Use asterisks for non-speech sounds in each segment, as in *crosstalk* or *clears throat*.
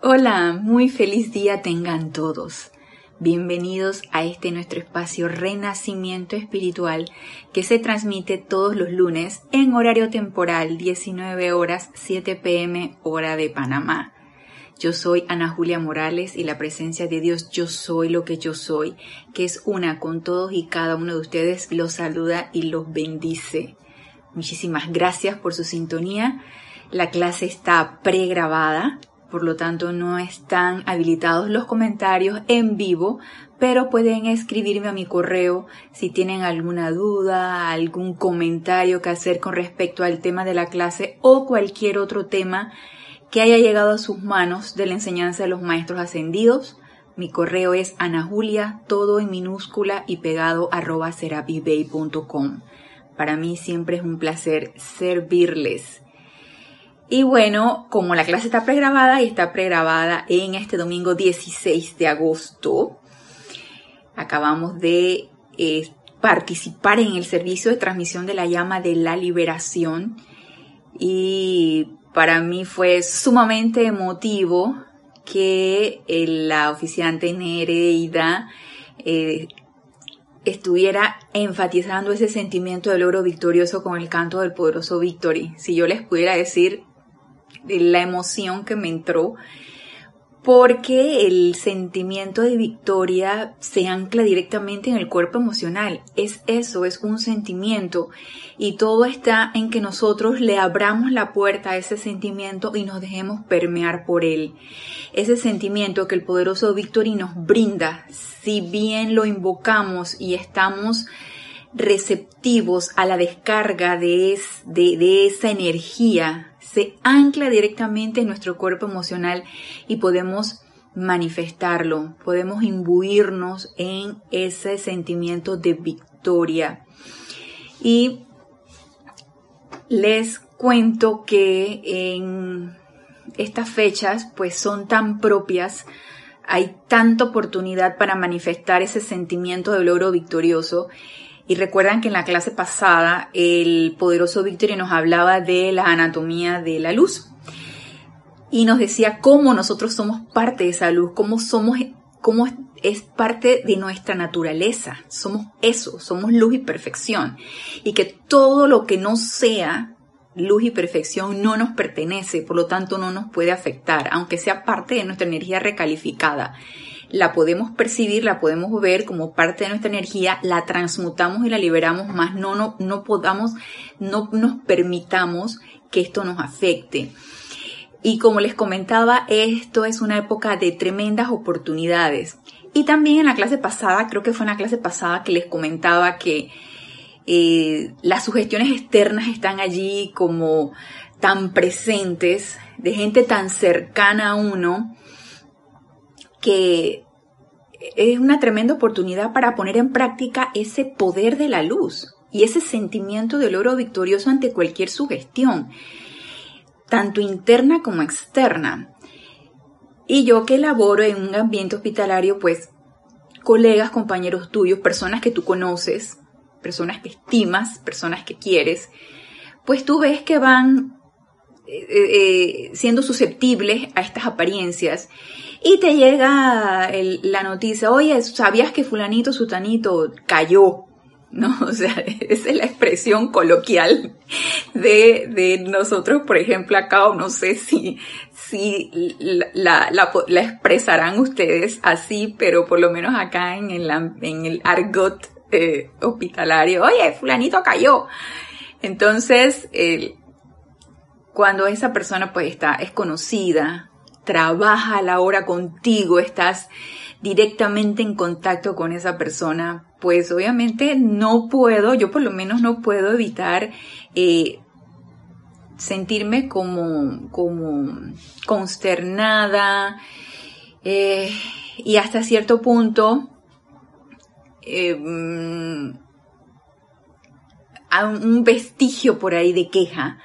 Hola, muy feliz día tengan todos. Bienvenidos a este nuestro espacio Renacimiento Espiritual que se transmite todos los lunes en horario temporal 19 horas 7 pm hora de Panamá. Yo soy Ana Julia Morales y la presencia de Dios yo soy lo que yo soy, que es una con todos y cada uno de ustedes, los saluda y los bendice. Muchísimas gracias por su sintonía. La clase está pregrabada por lo tanto no están habilitados los comentarios en vivo, pero pueden escribirme a mi correo si tienen alguna duda, algún comentario que hacer con respecto al tema de la clase o cualquier otro tema que haya llegado a sus manos de la enseñanza de los maestros ascendidos. Mi correo es anajulia, todo en minúscula y pegado arroba serapibay.com. Para mí siempre es un placer servirles. Y bueno, como la clase está pregrabada y está pregrabada en este domingo 16 de agosto, acabamos de eh, participar en el servicio de transmisión de la llama de la liberación y para mí fue sumamente emotivo que la oficiante Nereida eh, estuviera enfatizando ese sentimiento de logro victorioso con el canto del poderoso Victory. Si yo les pudiera decir la emoción que me entró, porque el sentimiento de victoria se ancla directamente en el cuerpo emocional. Es eso, es un sentimiento. Y todo está en que nosotros le abramos la puerta a ese sentimiento y nos dejemos permear por él. Ese sentimiento que el poderoso Victory nos brinda, si bien lo invocamos y estamos receptivos a la descarga de, de esa energía se ancla directamente en nuestro cuerpo emocional y podemos manifestarlo, podemos imbuirnos en ese sentimiento de victoria. Y les cuento que en estas fechas pues son tan propias, hay tanta oportunidad para manifestar ese sentimiento de logro victorioso y recuerdan que en la clase pasada el poderoso Victory nos hablaba de la anatomía de la luz y nos decía cómo nosotros somos parte de esa luz, cómo somos, cómo es parte de nuestra naturaleza. Somos eso, somos luz y perfección. Y que todo lo que no sea luz y perfección no nos pertenece, por lo tanto no nos puede afectar, aunque sea parte de nuestra energía recalificada la podemos percibir, la podemos ver como parte de nuestra energía, la transmutamos y la liberamos, más no, no, no podamos, no nos permitamos que esto nos afecte. Y como les comentaba, esto es una época de tremendas oportunidades. Y también en la clase pasada, creo que fue en la clase pasada que les comentaba que eh, las sugestiones externas están allí como tan presentes, de gente tan cercana a uno, que es una tremenda oportunidad para poner en práctica ese poder de la luz y ese sentimiento de logro victorioso ante cualquier sugestión, tanto interna como externa. Y yo que laboro en un ambiente hospitalario, pues colegas, compañeros tuyos, personas que tú conoces, personas que estimas, personas que quieres, pues tú ves que van eh, eh, siendo susceptibles a estas apariencias y te llega la noticia, oye, ¿sabías que fulanito, sutanito cayó? ¿no? *laughs* O sea, esa es la expresión coloquial de, de nosotros, por ejemplo, acá, o no sé si, si la, la, la, expresarán ustedes así, pero por lo menos acá en el, en el argot eh, hospitalario, oye, fulanito cayó. Entonces, cuando esa persona pues está, es conocida, trabaja a la hora contigo, estás directamente en contacto con esa persona, pues obviamente no puedo, yo por lo menos no puedo evitar eh, sentirme como, como consternada eh, y hasta cierto punto mm, un vestigio por ahí de queja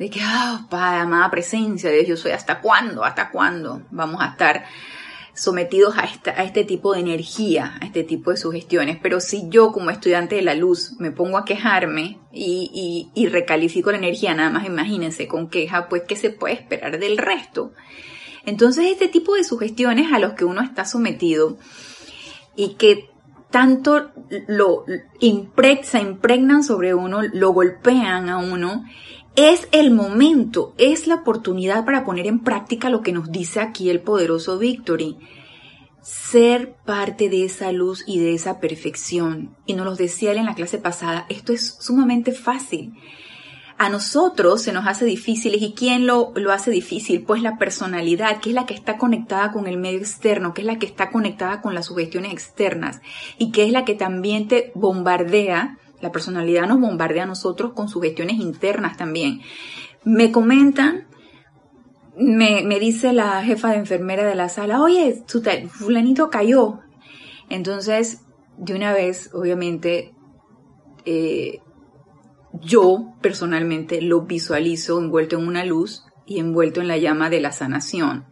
de que, ah, oh, Padre, amada presencia de Dios, yo soy hasta cuándo, hasta cuándo vamos a estar sometidos a, a este tipo de energía, a este tipo de sugestiones. Pero si yo como estudiante de la luz me pongo a quejarme y, y, y recalifico la energía, nada más imagínense con queja, pues ¿qué se puede esperar del resto? Entonces, este tipo de sugestiones a los que uno está sometido y que tanto lo se impregnan sobre uno, lo golpean a uno, es el momento, es la oportunidad para poner en práctica lo que nos dice aquí el poderoso Victory. Ser parte de esa luz y de esa perfección. Y nos lo decía él en la clase pasada, esto es sumamente fácil a nosotros se nos hace difíciles. ¿Y quién lo, lo hace difícil? Pues la personalidad, que es la que está conectada con el medio externo, que es la que está conectada con las sugestiones externas y que es la que también te bombardea. La personalidad nos bombardea a nosotros con sugestiones internas también. Me comentan me, me, dice la jefa de enfermera de la sala, oye, fulanito cayó. Entonces, de una vez, obviamente, eh, yo personalmente lo visualizo envuelto en una luz y envuelto en la llama de la sanación.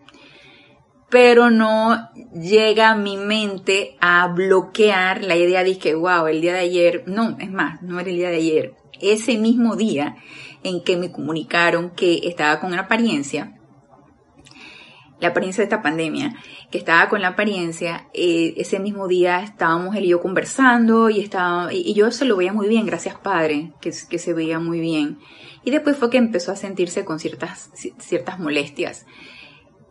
Pero no llega a mi mente a bloquear la idea de que, wow, el día de ayer, no, es más, no era el día de ayer, ese mismo día en que me comunicaron que estaba con una apariencia, la apariencia de esta pandemia, que estaba con la apariencia, eh, ese mismo día estábamos él y yo conversando y, estaba, y, yo se lo veía muy bien, gracias padre, que, que, se veía muy bien. Y después fue que empezó a sentirse con ciertas, ciertas molestias.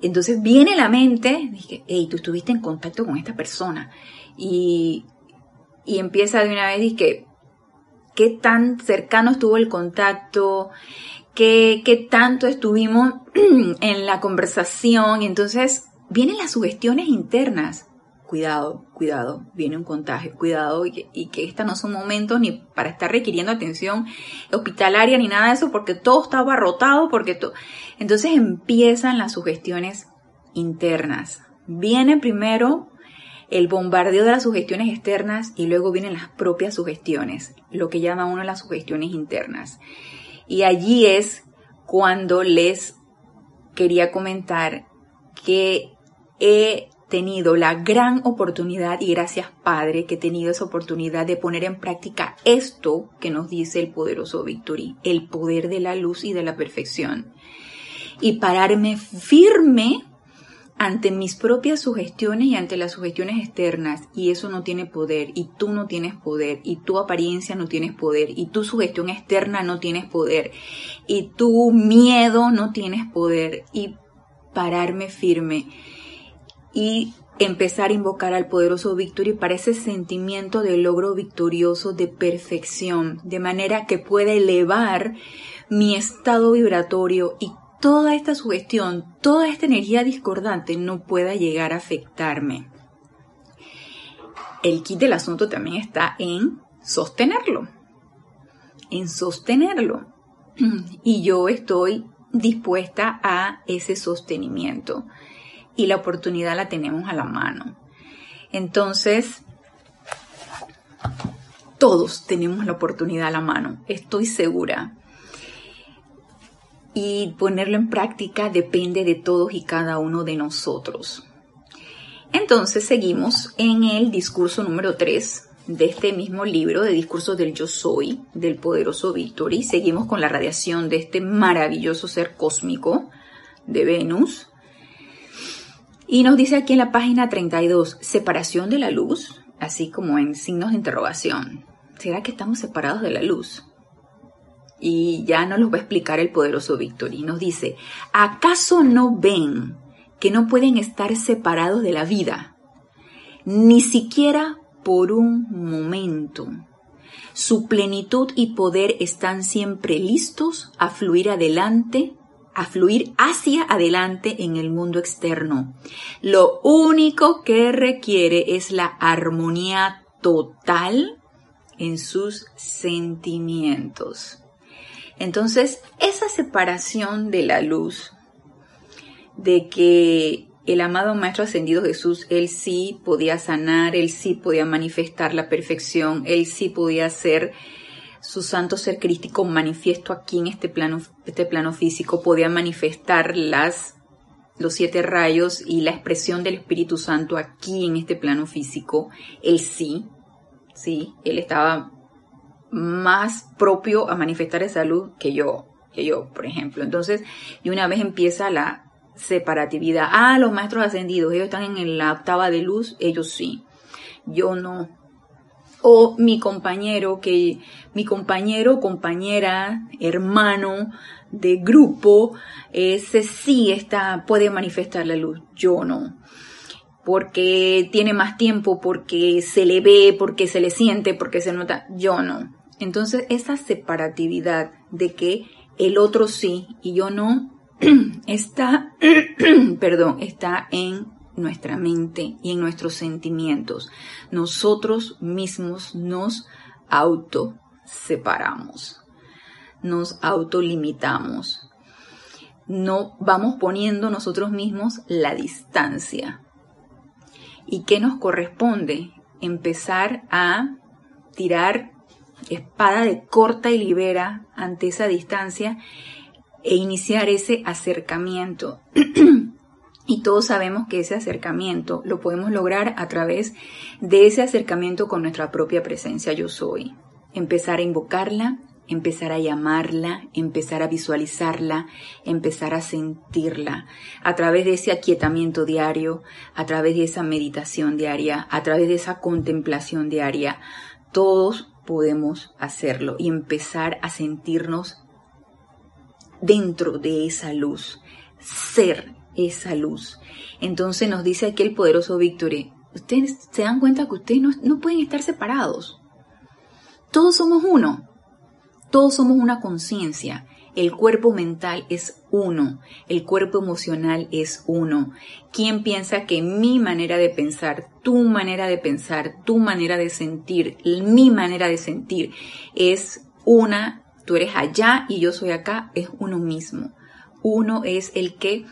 Entonces viene la mente, dije, hey, tú estuviste en contacto con esta persona. Y, y empieza de una vez, dije, ¿qué tan cercano estuvo el contacto? ¿Qué, qué tanto estuvimos *clears throat* en la conversación? Y entonces vienen las sugestiones internas. Cuidado, cuidado, viene un contagio, cuidado y que, y estos no son momentos ni para estar requiriendo atención hospitalaria ni nada de eso porque todo está abarrotado, porque todo... Entonces empiezan las sugestiones internas. Viene primero el bombardeo de las sugestiones externas y luego vienen las propias sugestiones, lo que llama uno las sugestiones internas. Y allí es cuando les quería comentar que he tenido la gran oportunidad y gracias Padre que he tenido esa oportunidad de poner en práctica esto que nos dice el poderoso Victory, el poder de la luz y de la perfección. Y pararme firme ante mis propias sugestiones y ante las sugestiones externas y eso no tiene poder y tú no tienes poder y tu apariencia no tienes poder y tu sugestión externa no tienes poder y tu miedo no tienes poder y pararme firme y empezar a invocar al poderoso Victory para ese sentimiento de logro victorioso, de perfección, de manera que pueda elevar mi estado vibratorio y toda esta sugestión, toda esta energía discordante no pueda llegar a afectarme. El kit del asunto también está en sostenerlo, en sostenerlo. *clears throat* Y yo estoy dispuesta a ese sostenimiento y la oportunidad la tenemos a la mano. Entonces, todos tenemos la oportunidad a la mano, estoy segura. Y ponerlo en práctica depende de todos y cada uno de nosotros. Entonces seguimos en el discurso número 3 de este mismo libro de discursos del yo soy, del poderoso Víctor, y seguimos con la radiación de este maravilloso ser cósmico de Venus, y nos dice aquí en la página 32, separación de la luz, así como en signos de interrogación. ¿Será que estamos separados de la luz? Y ya nos lo va a explicar el poderoso Víctor y nos dice, ¿acaso no ven que no pueden estar separados de la vida? Ni siquiera por un momento. Su plenitud y poder están siempre listos a fluir adelante a fluir hacia adelante en el mundo externo. Lo único que requiere es la armonía total en sus sentimientos. Entonces, esa separación de la luz, de que el amado Maestro Ascendido Jesús, él sí podía sanar, él sí podía manifestar la perfección, él sí podía ser su santo ser crístico manifiesto aquí en este plano, este plano físico, podía manifestar las, los siete rayos y la expresión del Espíritu Santo aquí en este plano físico. Él sí, sí, él estaba más propio a manifestar esa luz que yo, que yo, por ejemplo. Entonces, y una vez empieza la separatividad. Ah, los maestros ascendidos, ellos están en la octava de luz, ellos sí, yo no. O mi compañero, que mi compañero, compañera, hermano de grupo, ese sí está, puede manifestar la luz, yo no porque tiene más tiempo, porque se le ve, porque se le siente, porque se nota, yo no. Entonces, esa separatividad de que el otro sí y yo no, *clears throat* está, *clears throat* perdón, está en nuestra mente y en nuestros sentimientos. Nosotros mismos nos auto separamos, nos autolimitamos. No vamos poniendo nosotros mismos la distancia ¿Y qué nos corresponde? Empezar a tirar espada de corta y libera ante esa distancia e iniciar ese acercamiento. *clears throat* y todos sabemos que ese acercamiento lo podemos lograr a través de ese acercamiento con nuestra propia presencia yo soy. Empezar a invocarla, empezar a llamarla, empezar a visualizarla, empezar a sentirla, a través de ese aquietamiento diario, a través de esa meditación diaria, a través de esa contemplación diaria. Todos podemos hacerlo y empezar a sentirnos dentro de esa luz, ser esa luz. Entonces nos dice aquí el poderoso Victory, ustedes se dan cuenta que ustedes no, no pueden estar separados. Todos somos uno. Todos somos una conciencia. El cuerpo mental es uno, el cuerpo emocional es uno. ¿Quién piensa que mi manera de pensar, tu manera de pensar, tu manera de sentir, mi manera de sentir es una, tú eres allá y yo soy acá, es uno mismo. Uno es el que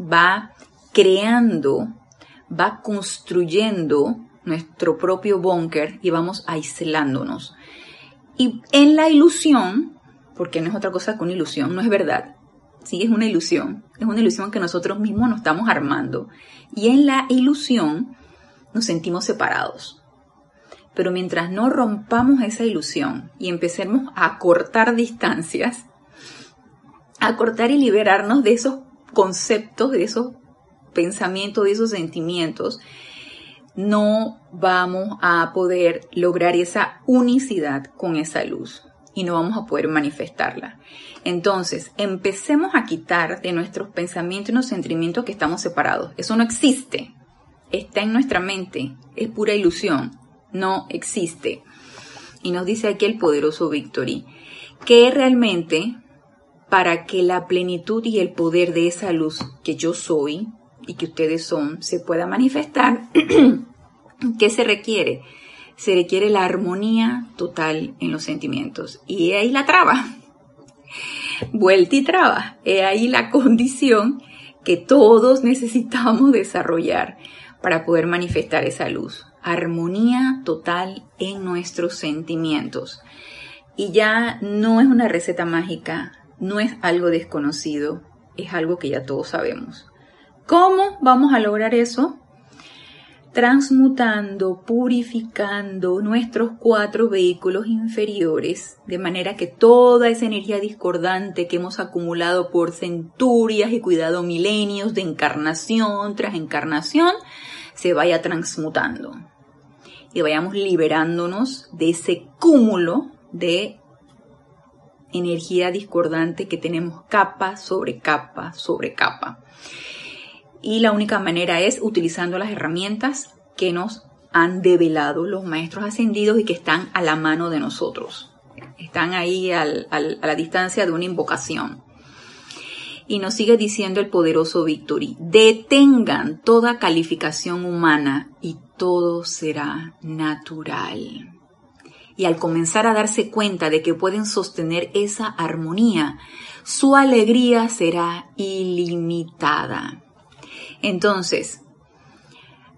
va creando, va construyendo nuestro propio búnker y vamos aislándonos. Y en la ilusión, porque no es otra cosa que una ilusión, no es verdad, sí, es una ilusión, es una ilusión que nosotros mismos nos estamos armando. Y en la ilusión nos sentimos separados. Pero mientras no rompamos esa ilusión y empecemos a cortar distancias, a cortar y liberarnos de esos conceptos, de esos pensamientos, de esos sentimientos, no vamos a poder lograr esa unicidad con esa luz y no vamos a poder manifestarla. Entonces, empecemos a quitar de nuestros pensamientos y los sentimientos que estamos separados. Eso no existe. Está en nuestra mente. Es pura ilusión. No existe. Y nos dice aquí el poderoso Victory que realmente para que la plenitud y el poder de esa luz que yo soy y que ustedes son se pueda manifestar, *clears throat* ¿qué se requiere? Se requiere la armonía total en los sentimientos. Y ahí la traba. *laughs* Vuelta y traba. Es ahí la condición que todos necesitamos desarrollar para poder manifestar esa luz. Armonía total en nuestros sentimientos. Y ya no es una receta mágica, no es algo desconocido, es algo que ya todos sabemos. ¿Cómo vamos a lograr eso? Transmutando, purificando nuestros cuatro vehículos inferiores, de manera que toda esa energía discordante que hemos acumulado por centurias y cuidado milenios de encarnación tras encarnación, se vaya transmutando y vayamos liberándonos de ese cúmulo de energía discordante que tenemos capa sobre capa sobre capa y la única manera es utilizando las herramientas que nos han develado los maestros ascendidos y que están a la mano de nosotros. Están ahí a la distancia de una invocación. Y nos sigue diciendo el poderoso Victory, detengan toda calificación humana y todo será natural. Y al comenzar a darse cuenta de que pueden sostener esa armonía, su alegría será ilimitada. Entonces,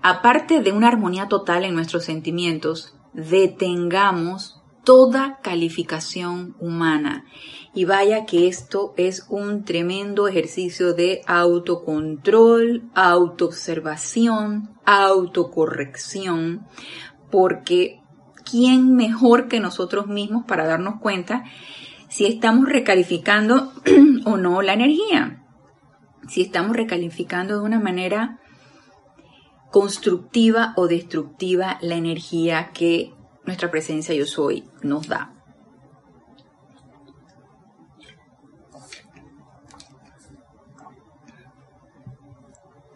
aparte de una armonía total en nuestros sentimientos, detengamos toda calificación humana. Y vaya que esto es un tremendo ejercicio de autocontrol, autoobservación, autocorrección, porque ¿quién mejor que nosotros mismos para darnos cuenta si estamos recalificando *clears throat* o no la energía? si estamos recalificando de una manera constructiva o destructiva la energía que nuestra presencia yo soy nos da.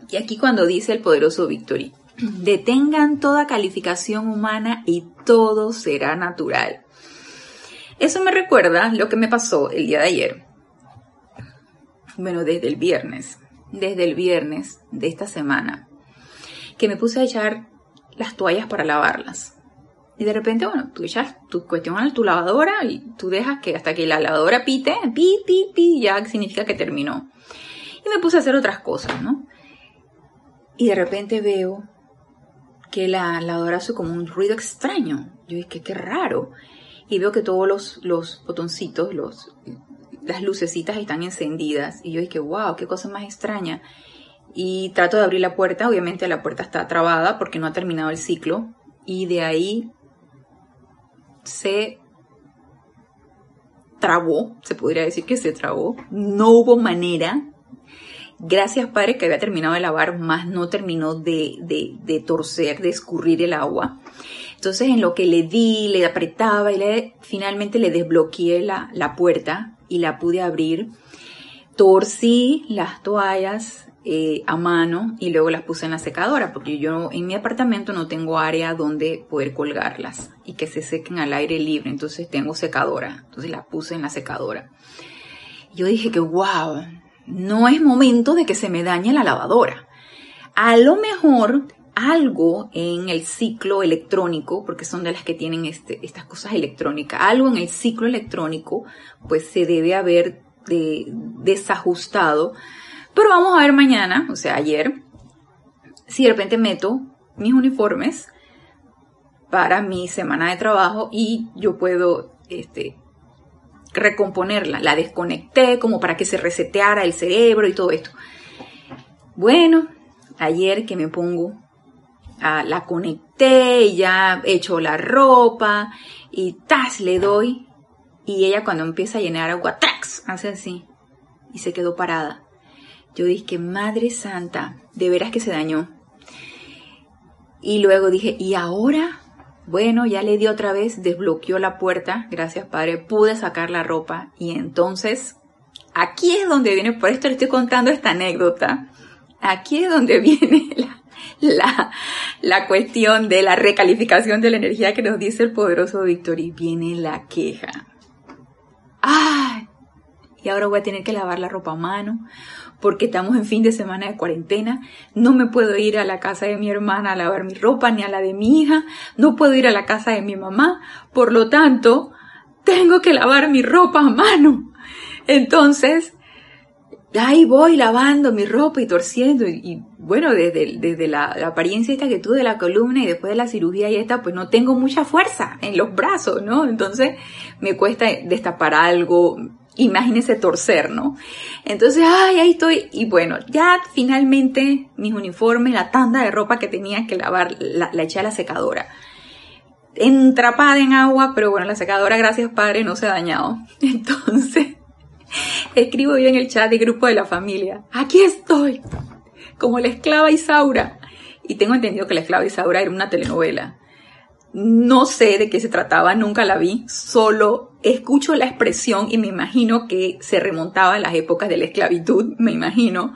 Y aquí cuando dice el poderoso Victory, detengan toda calificación humana y todo será natural. Eso me recuerda lo que me pasó el día de ayer. Bueno, desde el viernes, desde el viernes de esta semana, que me puse a echar las toallas para lavarlas. Y de repente, bueno, tú echas tu cuestión a tu lavadora y tú dejas que hasta que la lavadora pite, pi, pi, pi, ya significa que terminó. Y me puse a hacer otras cosas, ¿no? Y de repente veo que la lavadora hace como un ruido extraño. Yo dije, qué raro. Y veo que todos los, los botoncitos, los, las lucecitas están encendidas. Y yo dije, wow, qué cosa más extraña. Y trato de abrir la puerta. Obviamente la puerta está trabada porque no ha terminado el ciclo. Y de ahí se trabó, se podría decir que se trabó. No hubo manera Gracias, Padre, que había terminado de lavar, más no terminó de, de, torcer, de escurrir el agua. Entonces, en lo que le di, le apretaba y le, finalmente le desbloqueé la, la puerta y la pude abrir. Torcí las toallas eh, a mano y luego las puse en la secadora, porque yo en mi apartamento no tengo área donde poder colgarlas y que se sequen al aire libre, entonces tengo secadora, entonces las puse en la secadora. Yo dije que, wow, no es momento de que se me dañe la lavadora. A lo mejor algo en el ciclo electrónico, porque son de las que tienen este, estas cosas electrónicas, algo en el ciclo electrónico, pues se debe haber desajustado. Pero vamos a ver mañana, o sea, ayer, si de repente meto mis uniformes para mi semana de trabajo y yo puedo este, recomponerla. La desconecté como para que se reseteara el cerebro y todo esto. Bueno, ayer que me pongo, la conecté, ya he hecho la ropa y tas le doy y ella cuando empieza a llenar agua, ¡trax! hace así y se quedó parada. Yo dije, Madre Santa, de veras que se dañó. Y luego dije, ¿y ahora? Bueno, ya le di otra vez, desbloqueó la puerta, gracias Padre, pude sacar la ropa y entonces aquí es donde viene, por esto le estoy contando esta anécdota, aquí es donde *laughs* viene la, la, la cuestión de la recalificación de la energía que nos dice el poderoso Víctor y viene la queja. ¡Ay! Y ahora voy a tener que lavar la ropa a mano, porque estamos en fin de semana de cuarentena, no me puedo ir a la casa de mi hermana a lavar mi ropa ni a la de mi hija, no puedo ir a la casa de mi mamá, por lo tanto, tengo que lavar mi ropa a mano. Entonces, ahí voy lavando mi ropa y torciendo y, bueno, desde, desde la, la, apariencia esta que tuve de la columna y después de la cirugía y esta, pues no tengo mucha fuerza en los brazos, ¿no? Entonces me cuesta destapar algo, imagínese torcer, ¿no? Entonces, ay, ahí estoy. Y bueno, ya finalmente mis uniformes, la tanda de ropa que tenía que lavar, la, eché a la secadora. Entrapada en agua, pero bueno, la secadora, gracias padre, no se ha dañado. *laughs* Entonces, escribo yo en el chat de grupo de la familia, aquí estoy, como la esclava Isaura. Y tengo entendido que la esclava Isaura era una telenovela. No sé de qué se trataba, nunca la vi, solo escucho la expresión y me imagino que se remontaba a las épocas de la esclavitud, me imagino.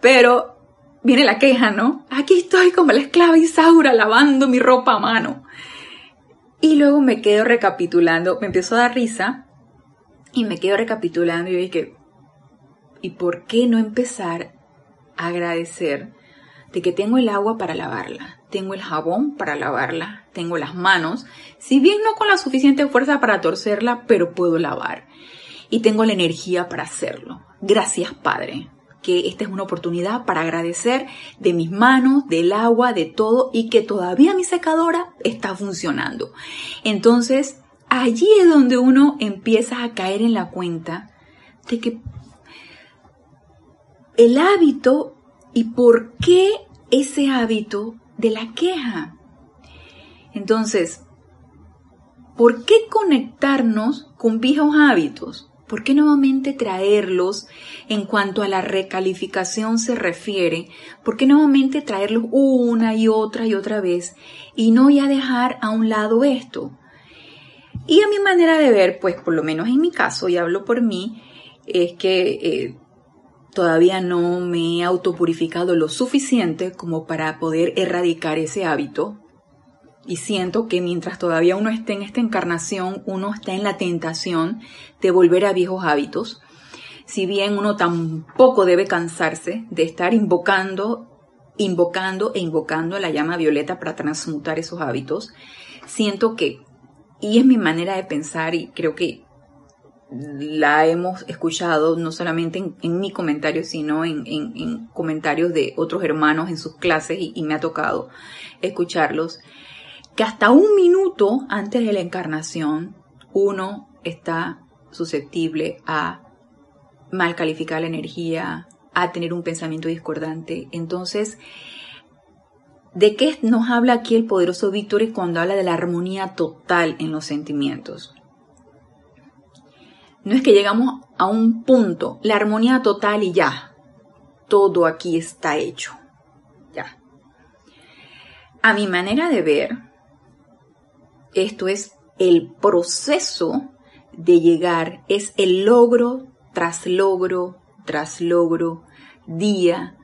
Pero viene la queja, ¿no? Aquí estoy como la esclava Isaura lavando mi ropa a mano. Y luego me quedo recapitulando, me empezó a dar risa y me quedo recapitulando y dije, ¿y por qué no empezar a agradecer de que tengo el agua para lavarla? Tengo el jabón para lavarla, tengo las manos, si bien no con la suficiente fuerza para torcerla, pero puedo lavar. Y tengo la energía para hacerlo. Gracias Padre, que esta es una oportunidad para agradecer de mis manos, del agua, de todo y que todavía mi secadora está funcionando. Entonces, allí es donde uno empieza a caer en la cuenta de que el hábito y por qué ese hábito de la queja. Entonces, ¿por qué conectarnos con viejos hábitos? ¿Por qué nuevamente traerlos en cuanto a la recalificación se refiere? ¿Por qué nuevamente traerlos una y otra y otra vez y no ya dejar a un lado esto? Y a mi manera de ver, pues por lo menos en mi caso, y hablo por mí, es que eh, todavía no me he autopurificado lo suficiente como para poder erradicar ese hábito. Y siento que mientras todavía uno esté en esta encarnación, uno está en la tentación de volver a viejos hábitos. Si bien uno tampoco debe cansarse de estar invocando, invocando e invocando la llama violeta para transmutar esos hábitos, siento que, y es mi manera de pensar y creo que la hemos escuchado no solamente en, mi comentario, sino en, comentarios de otros hermanos en sus clases y, me ha tocado escucharlos, que hasta un minuto antes de la encarnación uno está susceptible a mal calificar la energía, a tener un pensamiento discordante. Entonces, ¿de qué nos habla aquí el poderoso Víctor cuando habla de la armonía total en los sentimientos? No es que llegamos a un punto, la armonía total y ya, todo aquí está hecho. Ya. A mi manera de ver, esto es el proceso de llegar, es el logro tras logro tras logro, día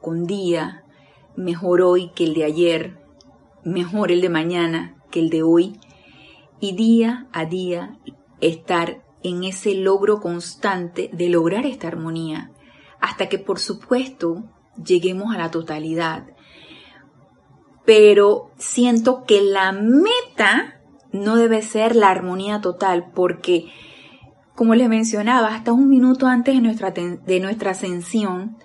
con día, mejor hoy que el de ayer, mejor el de mañana que el de hoy, y día a día estar en ese logro constante de lograr esta armonía, hasta que por supuesto lleguemos a la totalidad. Pero siento que la meta no debe ser la armonía total, porque, como les mencionaba, hasta un minuto antes de nuestra, de nuestra ascensión,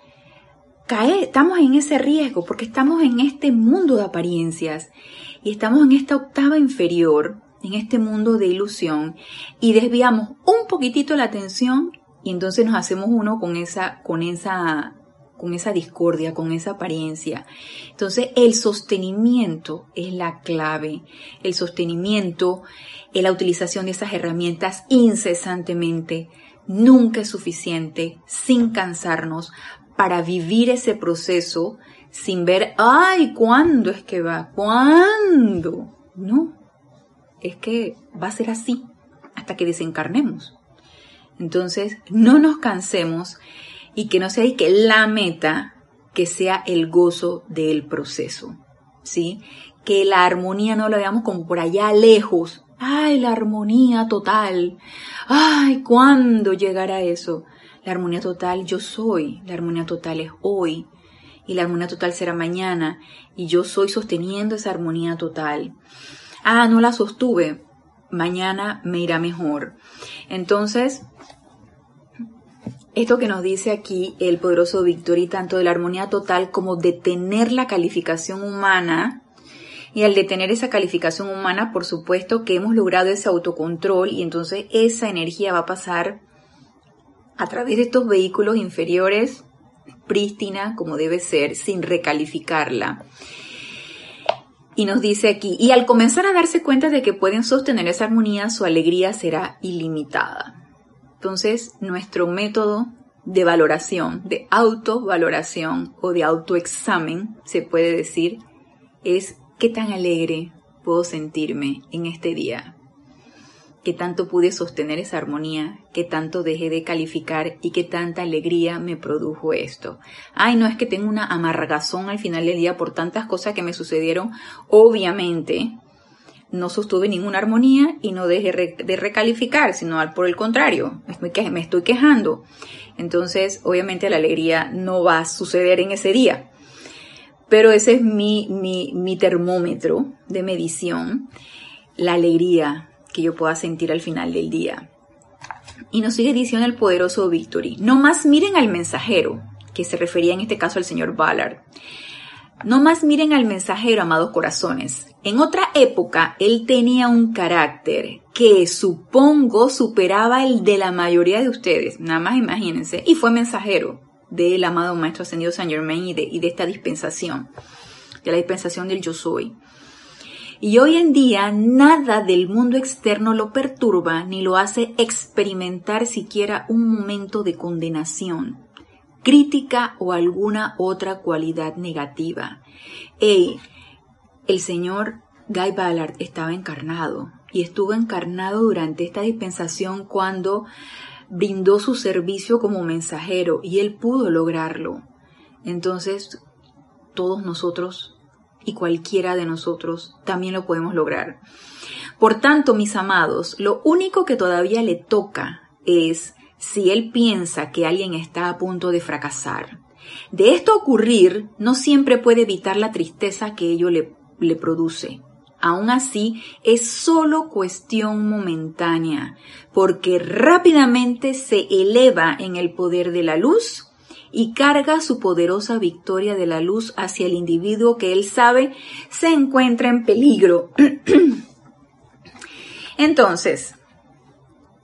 cae, estamos en ese riesgo, porque estamos en este mundo de apariencias y estamos en esta octava inferior en este mundo de ilusión y desviamos un poquitito la atención y entonces nos hacemos uno con esa, con esa, con esa discordia, con esa apariencia. Entonces el sostenimiento es la clave. El sostenimiento, la utilización de esas herramientas incesantemente, nunca es suficiente, sin cansarnos, para vivir ese proceso sin ver, ay, ¿cuándo es que va? ¿Cuándo? No, es que va a ser así hasta que desencarnemos. Entonces, no nos cansemos y que no sea que la meta que sea el gozo del proceso, ¿sí? Que la armonía no la veamos como por allá lejos. Ay, la armonía total. Ay, ¿cuándo llegará eso? La armonía total yo soy, la armonía total es hoy y la armonía total será mañana y yo soy sosteniendo esa armonía total ah, no la sostuve, mañana me irá mejor. Entonces, esto que nos dice aquí el poderoso Victory, tanto de la armonía total como de tener la calificación humana, y al detener esa calificación humana, por supuesto que hemos logrado ese autocontrol y entonces esa energía va a pasar a través de estos vehículos inferiores prístina como debe ser, sin recalificarla. Y nos dice aquí, y al comenzar a darse cuenta de que pueden sostener esa armonía, su alegría será ilimitada. Entonces, nuestro método de valoración, de autovaloración o de autoexamen, se puede decir, es qué tan alegre puedo sentirme en este día que tanto pude sostener esa armonía, que tanto dejé de calificar y que tanta alegría me produjo esto. Ay, no es que tengo una amargazón al final del día por tantas cosas que me sucedieron. Obviamente, no sostuve ninguna armonía y no dejé de recalificar, sino por el contrario, me estoy quejando. Entonces, obviamente la alegría no va a suceder en ese día. Pero ese es mi, mi, mi termómetro de medición. La alegría que yo pueda sentir al final del día. Y nos sigue diciendo el poderoso Victory, no más miren al mensajero, que se refería en este caso al señor Ballard. No más miren al mensajero, amados corazones. En otra época, él tenía un carácter que supongo superaba el de la mayoría de ustedes, nada más imagínense, y fue mensajero del amado Maestro Ascendido San Germain y de, y de esta dispensación, de la dispensación del yo soy. Y hoy en día nada del mundo externo lo perturba ni lo hace experimentar siquiera un momento de condenación, crítica o alguna otra cualidad negativa. El Señor Guy Ballard estaba encarnado y estuvo encarnado durante esta dispensación cuando brindó su servicio como mensajero y él pudo lograrlo. Entonces, todos nosotros y cualquiera de nosotros también lo podemos lograr. Por tanto, mis amados, lo único que todavía le toca es si él piensa que alguien está a punto de fracasar. De esto ocurrir, no siempre puede evitar la tristeza que ello le, produce. Aún así, es solo cuestión momentánea, porque rápidamente se eleva en el poder de la luz y carga su poderosa victoria de la luz hacia el individuo que él sabe se encuentra en peligro. *clears throat* Entonces,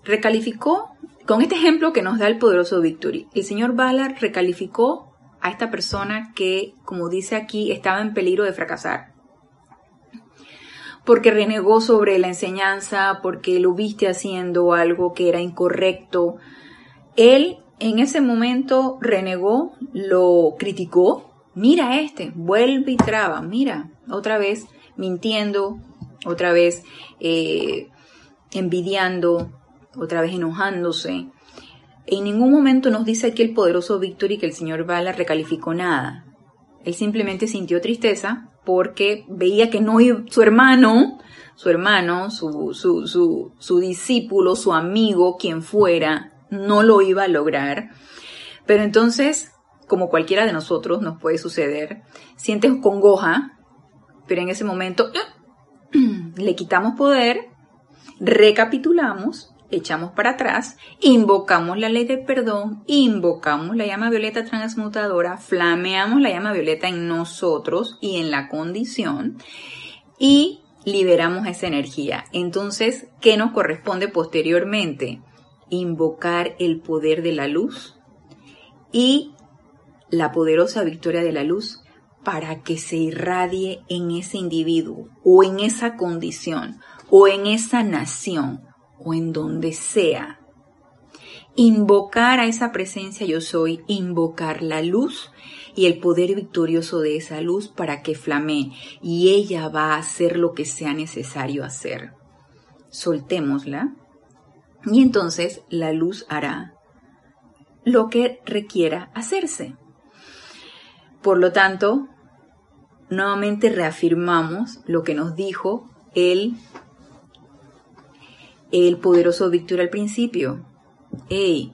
recalificó con este ejemplo que nos da el poderoso Victory. El señor Ballard recalificó a esta persona que, como dice aquí, estaba en peligro de fracasar. Porque renegó sobre la enseñanza, porque lo viste haciendo algo que era incorrecto. Él en ese momento renegó, lo criticó. Mira este, vuelve y traba, mira, otra vez mintiendo, otra vez eh, envidiando, otra vez enojándose. En ningún momento nos dice aquí el poderoso Victory que el señor Bala recalificó nada. Él simplemente sintió tristeza porque veía que no su hermano, su hermano, su, su, su, su discípulo, su amigo, quien fuera, no lo iba a lograr. Pero entonces, como cualquiera de nosotros nos puede suceder, sientes congoja, pero en ese momento *clears throat* le quitamos poder, recapitulamos, echamos para atrás, invocamos la ley de perdón, invocamos la llama violeta transmutadora, flameamos la llama violeta en nosotros y en la condición y liberamos esa energía. Entonces, ¿qué nos corresponde posteriormente? Invocar el poder de la luz y la poderosa victoria de la luz para que se irradie en ese individuo o en esa condición o en esa nación o en donde sea. Invocar a esa presencia yo soy, invocar la luz y el poder victorioso de esa luz para que flamee y ella va a hacer lo que sea necesario hacer. Soltémosla y entonces la luz hará lo que requiera hacerse. Por lo tanto, nuevamente reafirmamos lo que nos dijo el, el poderoso Víctor al principio. Hey,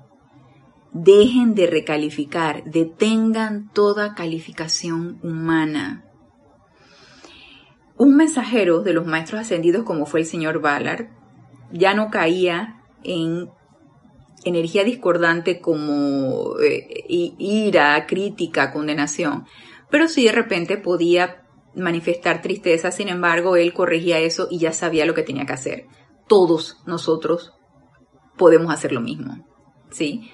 dejen de recalificar, detengan toda calificación humana. Un mensajero de los maestros ascendidos como fue el señor Ballard ya no caía en energía discordante como eh, ira, crítica, condenación, pero sí de repente podía manifestar tristeza, sin embargo, él corregía eso y ya sabía lo que tenía que hacer. Todos nosotros podemos hacer lo mismo, ¿sí?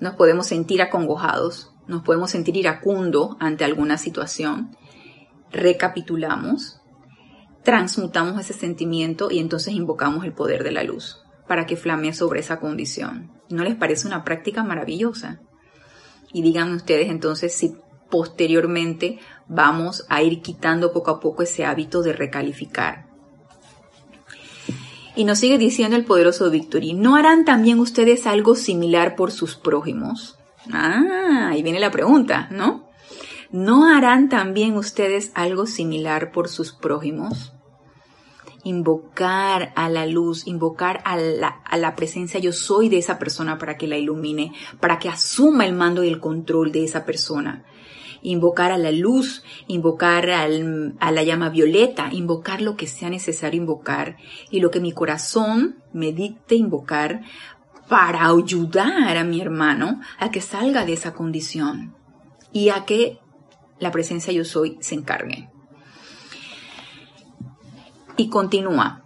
Nos podemos sentir acongojados, nos podemos sentir iracundo ante alguna situación, recapitulamos, transmutamos ese sentimiento y entonces invocamos el poder de la luz para que flamee sobre esa condición. ¿No les parece una práctica maravillosa? Y díganme ustedes entonces si posteriormente vamos a ir quitando poco a poco ese hábito de recalificar. Y nos sigue diciendo el poderoso Victory, ¿no harán también ustedes algo similar por sus prójimos? Ah, ahí viene la pregunta, ¿no? ¿No harán también ustedes algo similar por sus prójimos? Invocar a la luz, invocar a la, a la, presencia yo soy de esa persona para que la ilumine, para que asuma el mando y el control de esa persona. Invocar a la luz, invocar al, a la llama violeta, invocar lo que sea necesario invocar y lo que mi corazón me dicte invocar para ayudar a mi hermano a que salga de esa condición y a que la presencia yo soy se encargue. Y continúa.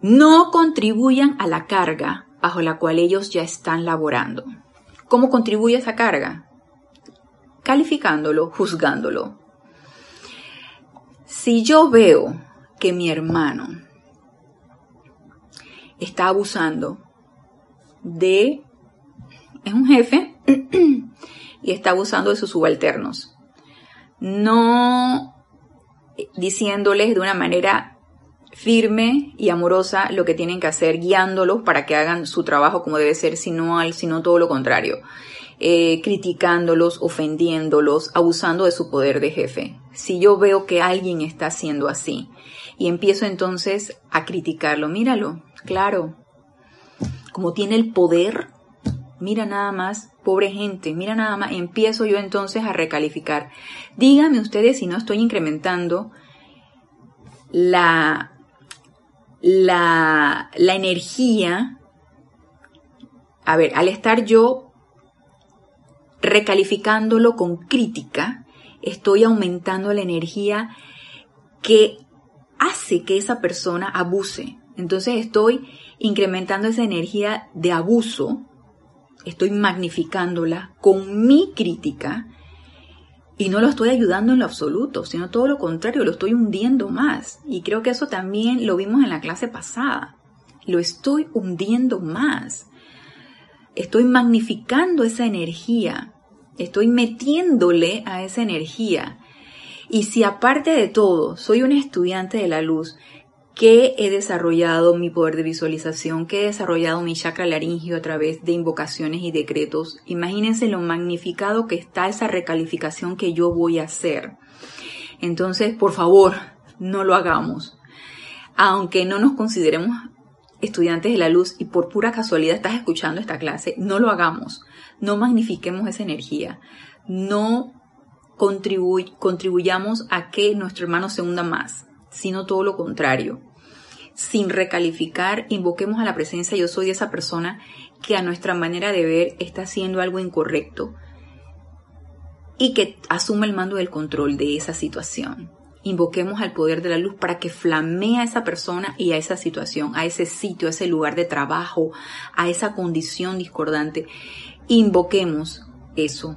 No contribuyan a la carga bajo la cual ellos ya están laborando. ¿Cómo contribuye esa carga? Calificándolo, juzgándolo. Si yo veo que mi hermano está abusando de... es un jefe *clears throat* y está abusando de sus subalternos. No diciéndoles de una manera firme y amorosa lo que tienen que hacer, guiándolos para que hagan su trabajo como debe ser, sino, al, sino todo lo contrario. Eh, criticándolos, ofendiéndolos, abusando de su poder de jefe. Si yo veo que alguien está haciendo así y empiezo entonces a criticarlo, míralo, claro, como tiene el poder, mira nada más, pobre gente, mira nada más, empiezo yo entonces a recalificar. Díganme ustedes si no estoy incrementando la, la, la energía. A ver, al estar yo recalificándolo con crítica, estoy aumentando la energía que hace que esa persona abuse. Entonces estoy incrementando esa energía de abuso, estoy magnificándola con mi crítica y no lo estoy ayudando en lo absoluto, sino todo lo contrario, lo estoy hundiendo más. Y creo que eso también lo vimos en la clase pasada. Lo estoy hundiendo más. Estoy magnificando esa energía. Estoy metiéndole a esa energía. Y si aparte de todo soy un estudiante de la luz que he desarrollado mi poder de visualización, que he desarrollado mi chakra laringio a través de invocaciones y decretos. Imagínense lo magnificado que está esa recalificación que yo voy a hacer. Entonces, por favor, no lo hagamos. Aunque no nos consideremos estudiantes de la luz y por pura casualidad estás escuchando esta clase, no lo hagamos. No magnifiquemos esa energía. No contribuyamos a que nuestro hermano se hunda más, sino todo lo contrario sin recalificar, invoquemos a la presencia yo soy esa persona que a nuestra manera de ver está haciendo algo incorrecto y que asuma el mando del control de esa situación. Invoquemos al poder de la luz para que flamee a esa persona y a esa situación, a ese sitio, a ese lugar de trabajo, a esa condición discordante. Invoquemos eso.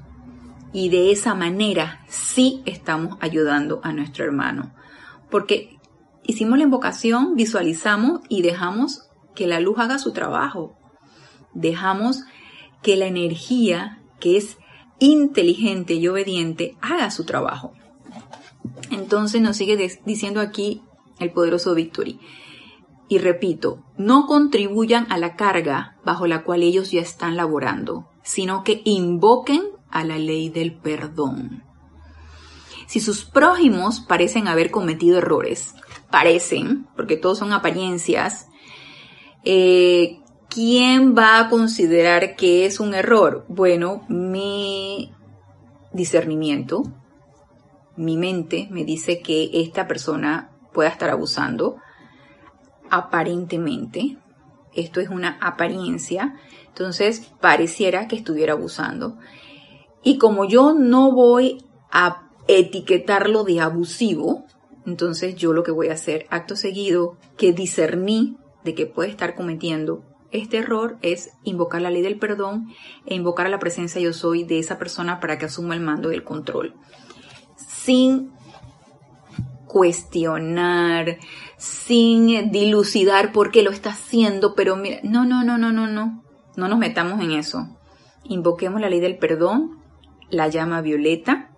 Y de esa manera sí estamos ayudando a nuestro hermano. Porque hicimos la invocación, visualizamos y dejamos que la luz haga su trabajo. Dejamos que la energía que es inteligente y obediente haga su trabajo. Entonces nos sigue diciendo aquí el poderoso Victory. Y repito, no contribuyan a la carga bajo la cual ellos ya están laborando, sino que invoquen a la ley del perdón. Si sus prójimos parecen haber cometido errores, parecen, porque todos son apariencias, eh, ¿quién va a considerar que es un error? Bueno, mi discernimiento, mi mente me dice que esta persona pueda estar abusando, aparentemente, esto es una apariencia, entonces pareciera que estuviera abusando. Y como yo no voy a etiquetarlo de abusivo, entonces yo lo que voy a hacer acto seguido, que discerní de que puede estar cometiendo este error, es invocar la ley del perdón e invocar a la presencia yo soy de esa persona para que asuma el mando del control. Sin cuestionar, sin dilucidar por qué lo está haciendo, pero mira, no, no, no, no, no, no, no nos metamos en eso. Invoquemos la ley del perdón, la llama violeta,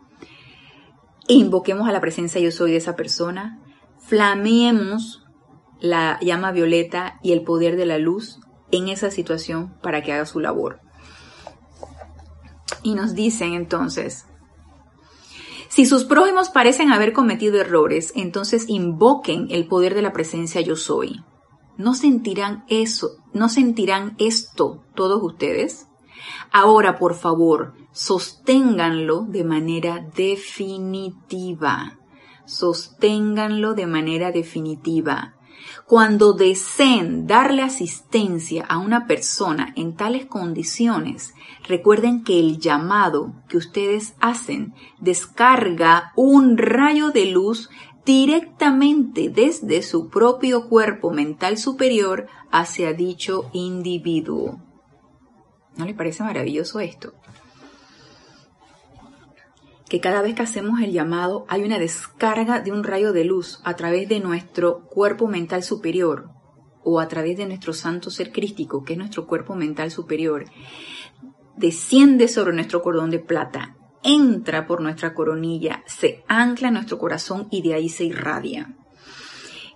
invoquemos a la presencia yo soy de esa persona, flameemos la llama violeta y el poder de la luz en esa situación para que haga su labor. Y nos dicen entonces, si sus prójimos parecen haber cometido errores, entonces invoquen el poder de la presencia yo soy. ¿No sentirán eso? ¿No sentirán esto todos ustedes? Ahora, por favor, sosténganlo de manera definitiva. Sosténganlo de manera definitiva. Cuando deseen darle asistencia a una persona en tales condiciones, recuerden que el llamado que ustedes hacen descarga un rayo de luz directamente desde su propio cuerpo mental superior hacia dicho individuo. ¿No les parece maravilloso esto? Que cada vez que hacemos el llamado hay una descarga de un rayo de luz a través de nuestro cuerpo mental superior o a través de nuestro santo ser crístico, que es nuestro cuerpo mental superior, desciende sobre nuestro cordón de plata, entra por nuestra coronilla, se ancla en nuestro corazón y de ahí se irradia.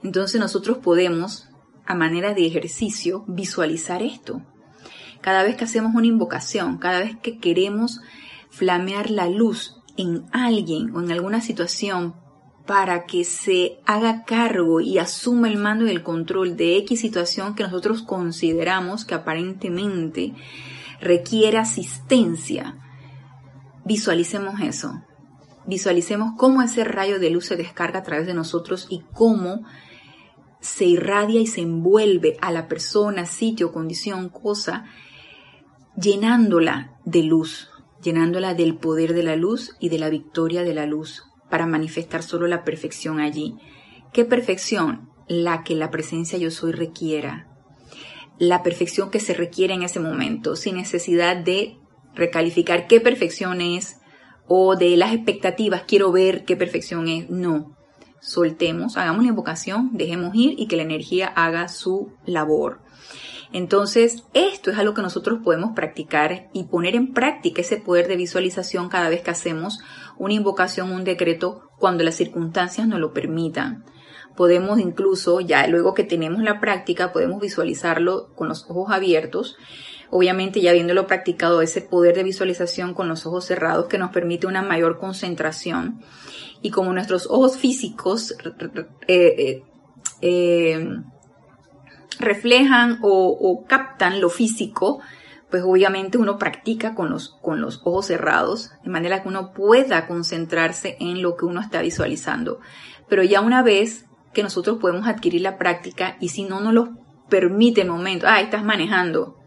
Entonces nosotros podemos, a manera de ejercicio, visualizar esto. Cada vez que hacemos una invocación, cada vez que queremos flamear la luz en alguien o en alguna situación para que se haga cargo y asuma el mando y el control de X situación que nosotros consideramos que aparentemente requiere asistencia. Visualicemos eso. Visualicemos cómo ese rayo de luz se descarga a través de nosotros y cómo se irradia y se envuelve a la persona, sitio, condición, cosa, llenándola de luz, llenándola del poder de la luz y de la victoria de la luz para manifestar solo la perfección allí. ¿Qué perfección? La que la presencia yo soy requiera. La perfección que se requiere en ese momento, sin necesidad de recalificar qué perfección es o de las expectativas, quiero ver qué perfección es. No, soltemos, hagamos la invocación, dejemos ir y que la energía haga su labor. Entonces, esto es algo que nosotros podemos practicar y poner en práctica ese poder de visualización cada vez que hacemos una invocación, un decreto, cuando las circunstancias nos lo permitan. Podemos incluso, ya luego que tenemos la práctica, podemos visualizarlo con los ojos abiertos. Obviamente ya habiéndolo practicado, ese poder de visualización con los ojos cerrados que nos permite una mayor concentración. Y como nuestros ojos físicos eh, eh, eh reflejan o, captan lo físico, pues obviamente uno practica con los, con los ojos cerrados, de manera que uno pueda concentrarse en lo que uno está visualizando. Pero ya una vez que nosotros podemos adquirir la práctica y si no nos lo permite el momento, ah, estás manejando,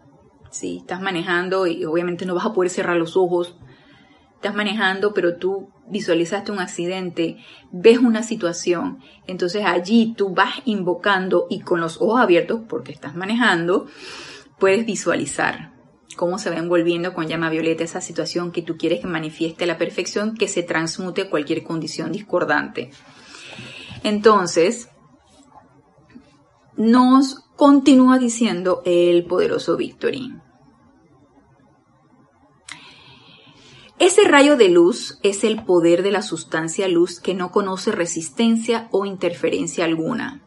sí, estás manejando y obviamente no vas a poder cerrar los ojos, estás manejando, pero tú visualizaste un accidente, ves una situación, entonces allí tú vas invocando y con los ojos abiertos, porque estás manejando, puedes visualizar cómo se va envolviendo con llama violeta esa situación que tú quieres que manifieste la perfección, que se transmute cualquier condición discordante. Entonces, nos continúa diciendo el poderoso Victory. Ese rayo de luz es el poder de la sustancia luz que no conoce resistencia o interferencia alguna.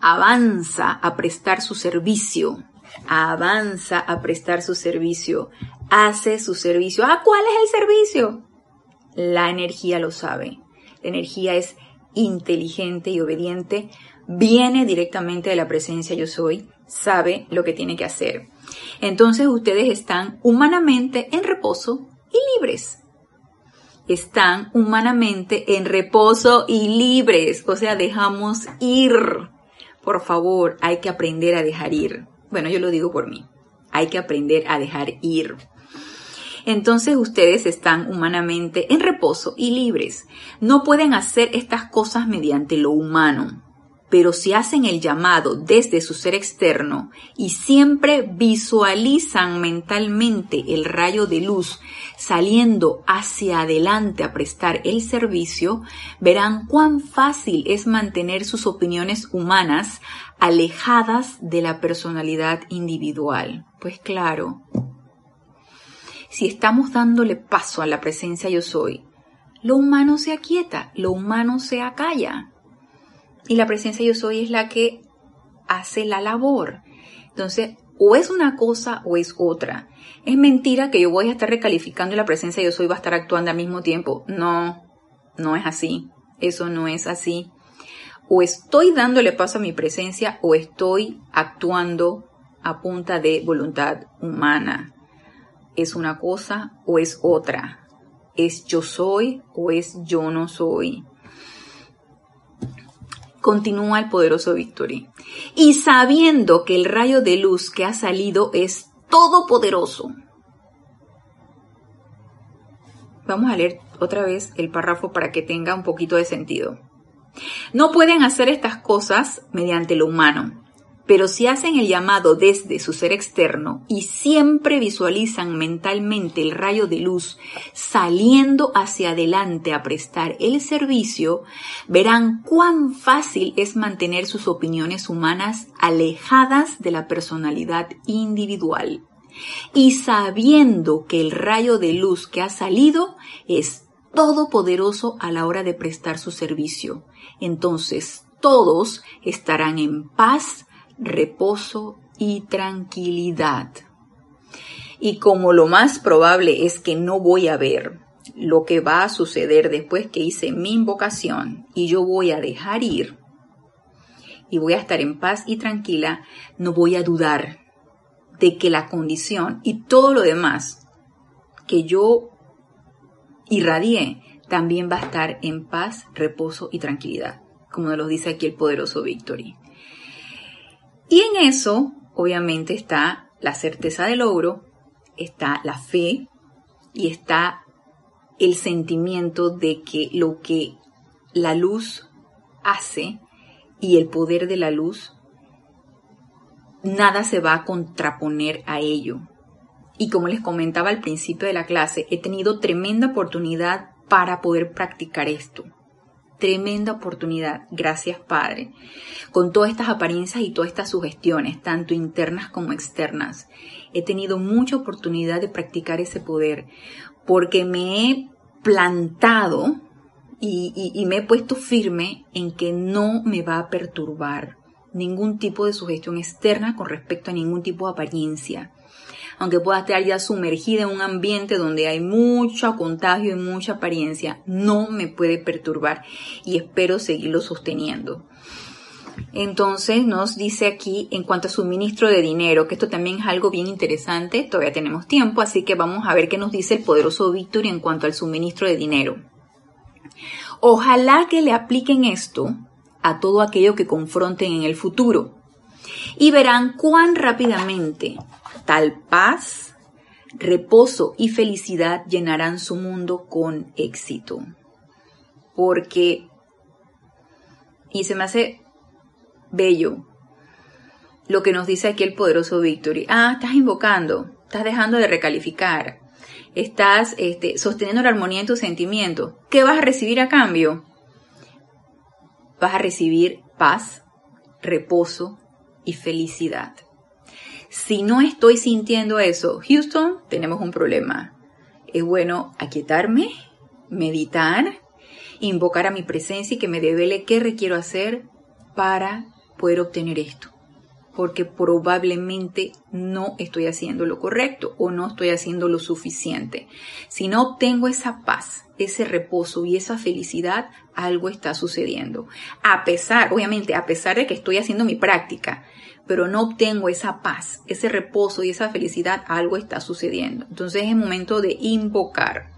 Avanza a prestar su servicio. Avanza a prestar su servicio. Hace su servicio. ¿Ah, cuál es el servicio? La energía lo sabe. La energía es inteligente y obediente. Viene directamente de la presencia yo soy. Sabe lo que tiene que hacer. Entonces ustedes están humanamente en reposo y libres. Están humanamente en reposo y libres, o sea, dejamos ir. Por favor, hay que aprender a dejar ir. Bueno, yo lo digo por mí. Hay que aprender a dejar ir. Entonces ustedes están humanamente en reposo y libres. No pueden hacer estas cosas mediante lo humano pero si hacen el llamado desde su ser externo y siempre visualizan mentalmente el rayo de luz saliendo hacia adelante a prestar el servicio, verán cuán fácil es mantener sus opiniones humanas alejadas de la personalidad individual. Pues claro, si estamos dándole paso a la presencia yo soy, lo humano se aquieta, lo humano se acalla y la presencia yo soy es la que hace la labor. Entonces, o es una cosa o es otra. Es mentira que yo voy a estar recalificando y la presencia yo soy va a estar actuando al mismo tiempo. No, no es así. Eso no es así. O estoy dándole paso a mi presencia o estoy actuando a punta de voluntad humana. Es una cosa o es otra. Es yo soy o es yo no soy continúa el poderoso Victory. Y sabiendo que el rayo de luz que ha salido es todopoderoso. Vamos a leer otra vez el párrafo para que tenga un poquito de sentido. No pueden hacer estas cosas mediante lo humano, Pero si hacen el llamado desde su ser externo y siempre visualizan mentalmente el rayo de luz saliendo hacia adelante a prestar el servicio, verán cuán fácil es mantener sus opiniones humanas alejadas de la personalidad individual. Y sabiendo que el rayo de luz que ha salido es todopoderoso a la hora de prestar su servicio, entonces todos estarán en paz, reposo y tranquilidad. Y como lo más probable es que no voy a ver lo que va a suceder después que hice mi invocación y yo voy a dejar ir y voy a estar en paz y tranquila, no voy a dudar de que la condición y todo lo demás que yo irradié también va a estar en paz, reposo y tranquilidad, como nos dice aquí el poderoso Victory. Y en eso, obviamente, está la certeza del logro, está la fe y está el sentimiento de que lo que la luz hace y el poder de la luz, nada se va a contraponer a ello. Y como les comentaba al principio de la clase, he tenido tremenda oportunidad para poder practicar esto tremenda oportunidad, gracias Padre, con todas estas apariencias y todas estas sugestiones, tanto internas como externas. He tenido mucha oportunidad de practicar ese poder porque me he plantado y, y me he puesto firme en que no me va a perturbar ningún tipo de sugestión externa con respecto a ningún tipo de apariencia aunque pueda estar ya sumergida en un ambiente donde hay mucho contagio y mucha apariencia, no me puede perturbar y espero seguirlo sosteniendo. Entonces nos dice aquí en cuanto a suministro de dinero, que esto también es algo bien interesante, todavía tenemos tiempo, así que vamos a ver qué nos dice el poderoso Víctor en cuanto al suministro de dinero. Ojalá que le apliquen esto a todo aquello que confronten en el futuro y verán cuán rápidamente Tal paz, reposo y felicidad llenarán su mundo con éxito. Porque, y se me hace bello lo que nos dice aquí el poderoso Victory. Ah, estás invocando, estás dejando de recalificar, estás este, sosteniendo la armonía en tus sentimientos. ¿Qué vas a recibir a cambio? Vas a recibir paz, reposo y felicidad. Si no estoy sintiendo eso, Houston, tenemos un problema. Es bueno aquietarme, meditar, invocar a mi presencia y que me devele qué requiero hacer para poder obtener esto. Porque probablemente no estoy haciendo lo correcto o no estoy haciendo lo suficiente. Si no obtengo esa paz, ese reposo y esa felicidad, algo está sucediendo. A pesar, obviamente, a pesar de que estoy haciendo mi práctica, pero no obtengo esa paz, ese reposo y esa felicidad, algo está sucediendo. Entonces es momento de invocar.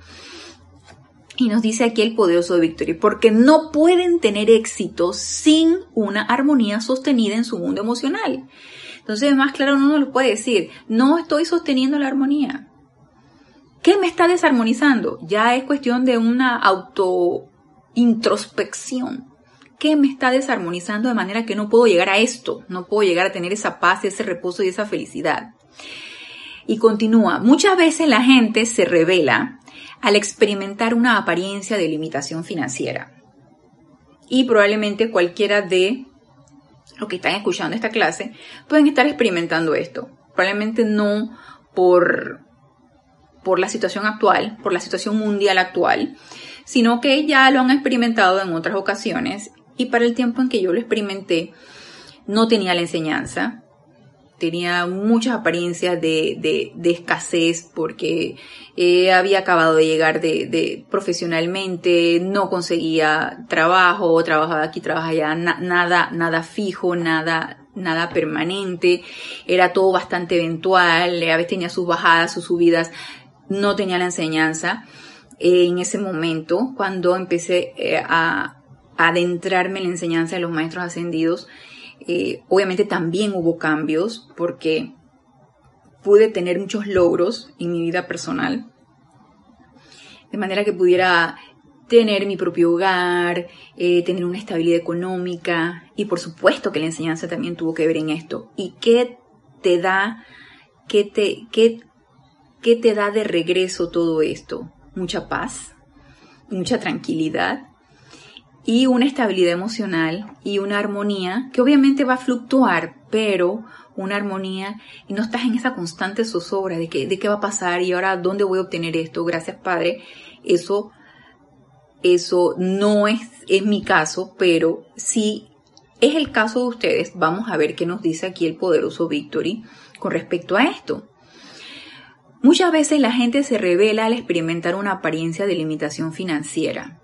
Y nos dice aquí el poderoso de porque no pueden tener éxito sin una armonía sostenida en su mundo emocional. Entonces, más claro, uno lo puede decir, no estoy sosteniendo la armonía. ¿Qué me está desarmonizando? Ya es cuestión de una auto introspección qué me está desarmonizando de manera que no puedo llegar a esto, no puedo llegar a tener esa paz, ese reposo y esa felicidad. Y continúa, muchas veces la gente se revela al experimentar una apariencia de limitación financiera. Y probablemente cualquiera de los que están escuchando esta clase pueden estar experimentando esto. Probablemente no por, por la situación actual, por la situación mundial actual, sino que ya lo han experimentado en otras ocasiones y para el tiempo en que yo lo experimenté, no tenía la enseñanza, tenía muchas apariencias de, escasez porque eh, había acabado de llegar de, profesionalmente, no conseguía trabajo, trabajaba aquí, trabajaba allá, nada, nada fijo, nada, nada permanente, era todo bastante eventual, a veces tenía sus bajadas, sus subidas, no tenía la enseñanza. en ese momento, cuando empecé eh, a, adentrarme en la enseñanza de los maestros ascendidos, eh, obviamente también hubo cambios porque pude tener muchos logros en mi vida personal, de manera que pudiera tener mi propio hogar, eh, tener una estabilidad económica y por supuesto que la enseñanza también tuvo que ver en esto. ¿Y qué te da, qué te, qué, qué te da de regreso todo esto? Mucha paz, mucha tranquilidad y una estabilidad emocional y una armonía que obviamente va a fluctuar, pero una armonía y no estás en esa constante zozobra de, que, de qué va a pasar y ahora dónde voy a obtener esto. Gracias Padre, eso eso no es, es mi caso, pero si es el caso de ustedes, vamos a ver qué nos dice aquí el poderoso Victory con respecto a esto. Muchas veces la gente se revela al experimentar una apariencia de limitación financiera.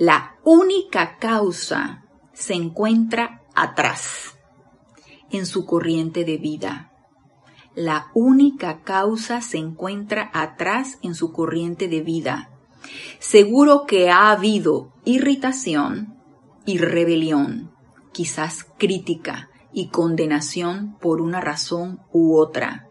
La única causa se encuentra atrás, en su corriente de vida. La única causa se encuentra atrás en su corriente de vida. Seguro que ha habido irritación y rebelión, quizás crítica y condenación por una razón u otra.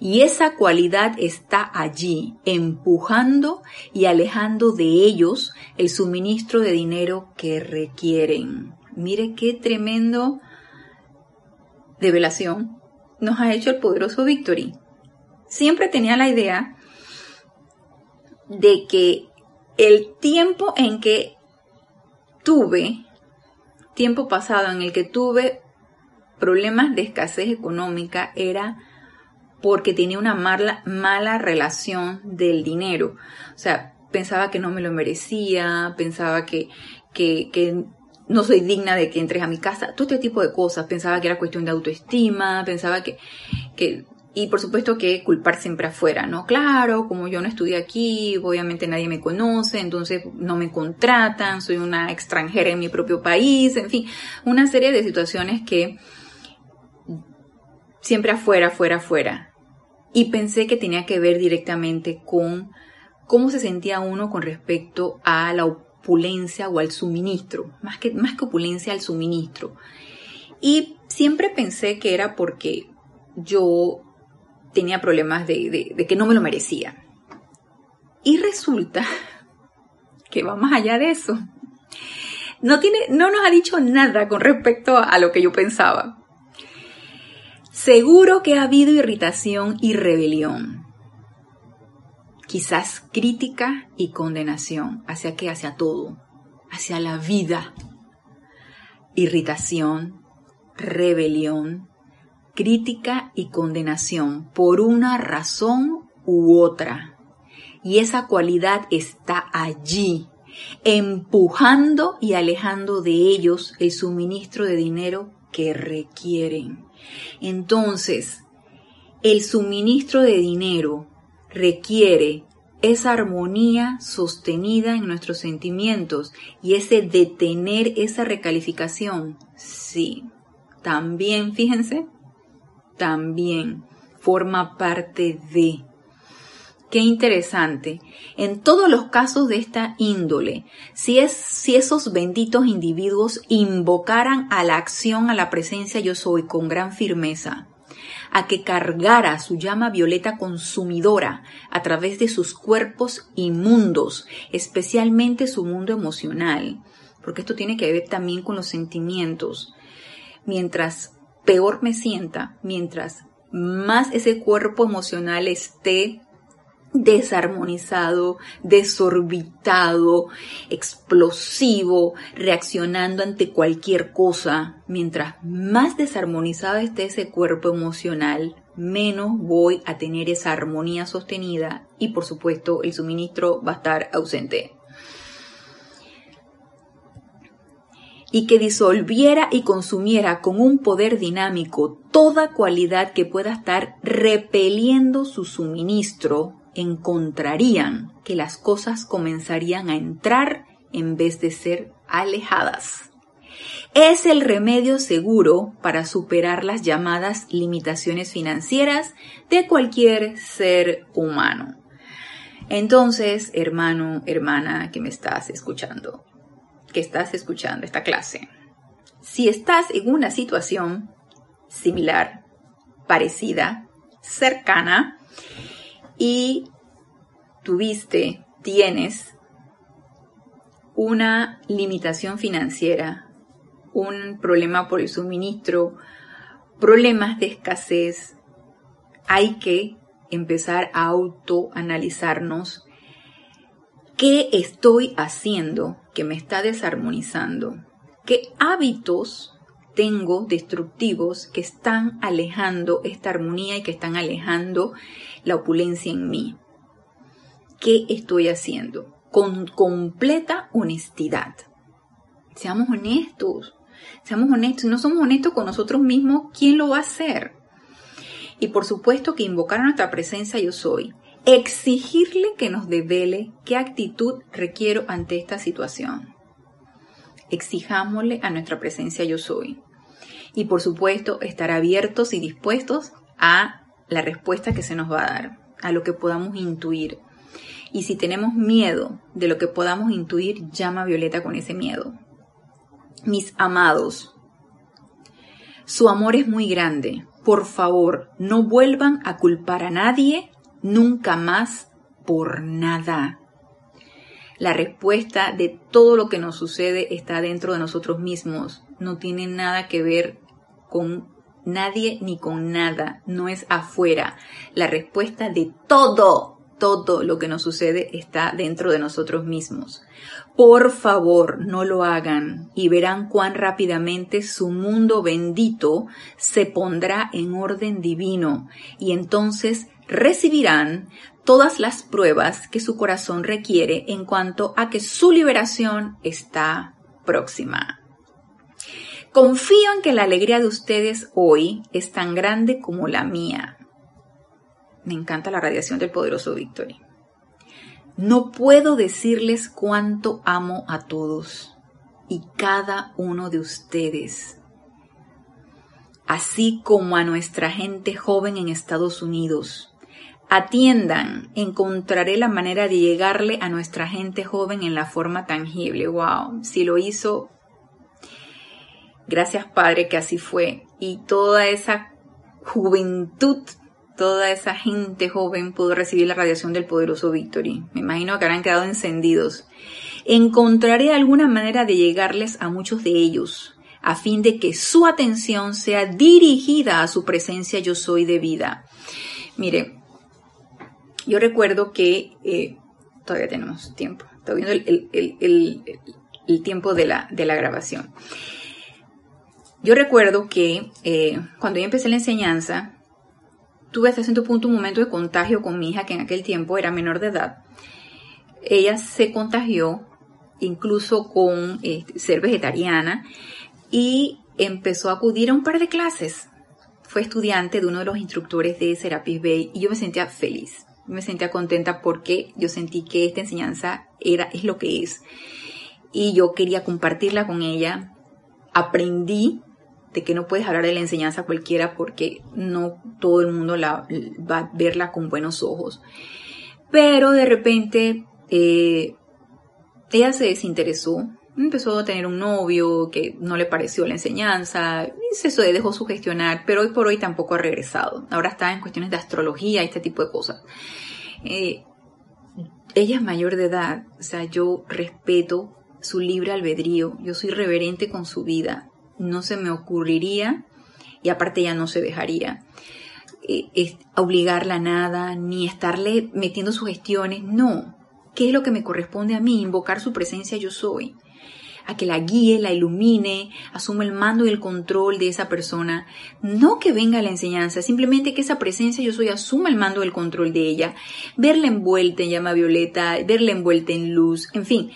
Y esa cualidad está allí, empujando y alejando de ellos el suministro de dinero que requieren. Mire qué tremendo revelación nos ha hecho el poderoso Victory. Siempre tenía la idea de que el tiempo en que tuve, tiempo pasado en el que tuve problemas de escasez económica era porque tenía una mala, relación del dinero. O sea, pensaba que no me lo merecía, pensaba que, que, que no soy digna de que entres a mi casa, todo este tipo de cosas. Pensaba que era cuestión de autoestima, pensaba que, que y por supuesto que culpar siempre afuera, ¿no? Claro, como yo no estudié aquí, obviamente nadie me conoce, entonces no me contratan, soy una extranjera en mi propio país, en fin, una serie de situaciones que siempre afuera, afuera, afuera. Y pensé que tenía que ver directamente con cómo se sentía uno con respecto a la opulencia o al suministro, más que, más que opulencia al suministro. Y siempre pensé que era porque yo tenía problemas de, que no me lo merecía. Y resulta *laughs* que va más allá de eso. No, tiene, no nos ha dicho nada con respecto a lo que yo pensaba. Seguro que ha habido irritación y rebelión. Quizás crítica y condenación. ¿Hacia qué? Hacia todo. Hacia la vida. Irritación, rebelión, crítica y condenación por una razón u otra. Y esa cualidad está allí, empujando y alejando de ellos el suministro de dinero que requieren. Entonces, el suministro de dinero requiere esa armonía sostenida en nuestros sentimientos y ese detener esa recalificación. Sí, también, fíjense, también forma parte de. Qué interesante. En todos los casos de esta índole, si, es, si esos benditos individuos invocaran a la acción, a la presencia yo soy con gran firmeza, a que cargara su llama violeta consumidora a través de sus cuerpos inmundos, especialmente su mundo emocional, porque esto tiene que ver también con los sentimientos. Mientras peor me sienta, mientras más ese cuerpo emocional esté desarmonizado, desorbitado, explosivo, reaccionando ante cualquier cosa, mientras más desarmonizado esté ese cuerpo emocional, menos voy a tener esa armonía sostenida y por supuesto el suministro va a estar ausente. y que disolviera y consumiera con un poder dinámico toda cualidad que pueda estar repeliendo su suministro, encontrarían que las cosas comenzarían a entrar en vez de ser alejadas. Es el remedio seguro para superar las llamadas limitaciones financieras de cualquier ser humano. Entonces, hermano, hermana que me estás escuchando, que estás escuchando esta clase. Si estás en una situación similar, parecida, cercana, y tuviste, tienes una limitación financiera, un problema por el suministro, problemas de escasez, hay que empezar a autoanalizarnos. Qué estoy haciendo que me está desarmonizando, qué hábitos tengo destructivos que están alejando esta armonía y que están alejando la opulencia en mí. ¿Qué estoy haciendo? Con completa honestidad. Seamos honestos. Seamos honestos. Si no somos honestos con nosotros mismos, ¿quién lo va a hacer? Y por supuesto que invocar a nuestra presencia yo soy. Exigirle que nos devele qué actitud requiero ante esta situación. Exijámosle a nuestra presencia yo soy. Y por supuesto estar abiertos y dispuestos a la respuesta que se nos va a dar, a lo que podamos intuir. Y si tenemos miedo de lo que podamos intuir, llama Violeta con ese miedo. Mis amados, su amor es muy grande. Por favor, no vuelvan a culpar a nadie nunca más por nada. La respuesta de todo lo que nos sucede está dentro de nosotros mismos. No tiene nada que ver con nadie ni con nada. No es afuera. La respuesta de todo, todo lo que nos sucede está dentro de nosotros mismos. Por favor, no lo hagan y verán cuán rápidamente su mundo bendito se pondrá en orden divino y entonces recibirán todas las pruebas que su corazón requiere en cuanto a que su liberación está próxima. Confío en que la alegría de ustedes hoy es tan grande como la mía. Me encanta la radiación del poderoso Victory. No puedo decirles cuánto amo a todos y cada uno de ustedes así como a nuestra gente joven en Estados Unidos, Atiendan, encontraré la manera de llegarle a nuestra gente joven en la forma tangible. Wow, si lo hizo, gracias Padre que así fue. Y toda esa juventud, toda esa gente joven pudo recibir la radiación del poderoso Victory. Me imagino que habrán quedado encendidos. Encontraré alguna manera de llegarles a muchos de ellos, a fin de que su atención sea dirigida a su presencia yo soy de vida. Mire, yo recuerdo que eh, todavía tenemos tiempo, estoy viendo el, tiempo de la, grabación. Yo recuerdo que eh, cuando yo empecé la enseñanza, tuve hasta cierto punto un momento de contagio con mi hija, que en aquel tiempo era menor de edad. Ella se contagió incluso con eh, ser vegetariana y empezó a acudir a un par de clases. Fue estudiante de uno de los instructores de Serapis Bay y yo me sentía feliz me sentía contenta porque yo sentí que esta enseñanza era, es lo que es. Y yo quería compartirla con ella. Aprendí de que no puedes hablar de la enseñanza cualquiera porque no todo el mundo la, va a verla con buenos ojos. Pero de repente eh, ella se desinteresó, empezó a tener un novio que no le pareció la enseñanza y se dejó sugestionar, pero hoy por hoy tampoco ha regresado. Ahora está en cuestiones de astrología y este tipo de cosas. Eh, ella es mayor de edad, o sea, yo respeto su libre albedrío, yo soy reverente con su vida, no se me ocurriría y aparte ella no se dejaría eh, obligarla a nada, ni estarle metiendo sugestiones, no. ¿Qué es lo que me corresponde a mí? Invocar su presencia yo soy a que la guíe, la ilumine, asuma el mando y el control de esa persona. No que venga la enseñanza, simplemente que esa presencia yo soy asuma el mando y el control de ella. Verla envuelta en llama violeta, verla envuelta en luz, en fin.